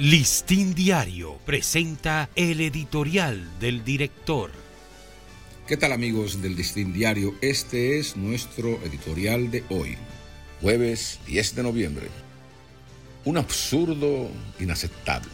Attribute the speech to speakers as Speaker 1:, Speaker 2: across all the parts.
Speaker 1: Listín Diario presenta el editorial del director.
Speaker 2: ¿Qué tal amigos del Listín Diario? Este es nuestro editorial de hoy, jueves 10 de noviembre. Un absurdo inaceptable.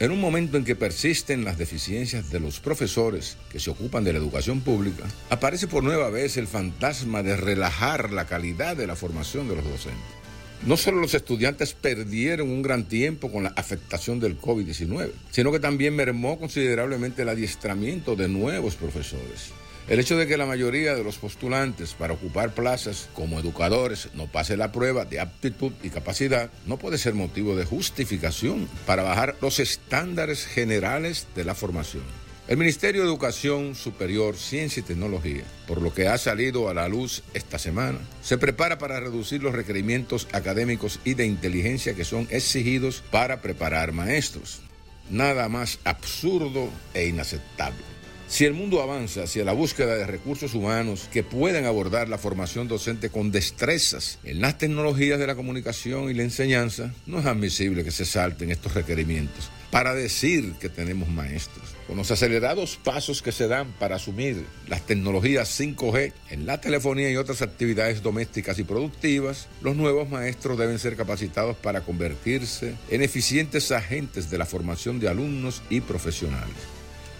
Speaker 2: En un momento en que persisten las deficiencias de los profesores que se ocupan de la educación pública, aparece por nueva vez el fantasma de relajar la calidad de la formación de los docentes. No solo los estudiantes perdieron un gran tiempo con la afectación del COVID-19, sino que también mermó considerablemente el adiestramiento de nuevos profesores. El hecho de que la mayoría de los postulantes para ocupar plazas como educadores no pase la prueba de aptitud y capacidad no puede ser motivo de justificación para bajar los estándares generales de la formación. El Ministerio de Educación Superior, Ciencia y Tecnología, por lo que ha salido a la luz esta semana, se prepara para reducir los requerimientos académicos y de inteligencia que son exigidos para preparar maestros. Nada más absurdo e inaceptable. Si el mundo avanza hacia la búsqueda de recursos humanos que puedan abordar la formación docente con destrezas en las tecnologías de la comunicación y la enseñanza, no es admisible que se salten estos requerimientos para decir que tenemos maestros. Con los acelerados pasos que se dan para asumir las tecnologías 5G en la telefonía y otras actividades domésticas y productivas, los nuevos maestros deben ser capacitados para convertirse en eficientes agentes de la formación de alumnos y profesionales.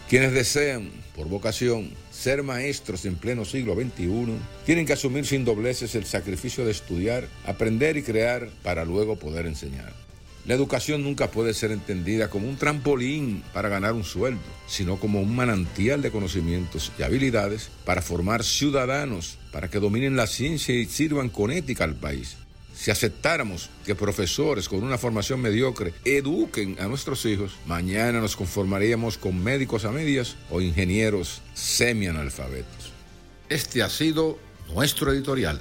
Speaker 2: Quienes desean, por vocación, ser maestros en pleno siglo XXI, tienen que asumir sin dobleces el sacrificio de estudiar, aprender y crear para luego poder enseñar. La educación nunca puede ser entendida como un trampolín para ganar un sueldo, sino como un manantial de conocimientos y habilidades para formar ciudadanos, para que dominen la ciencia y sirvan con ética al país. Si aceptáramos que profesores con una formación mediocre eduquen a nuestros hijos, mañana nos conformaríamos con médicos a medias o ingenieros semianalfabetos. Este ha sido nuestro editorial.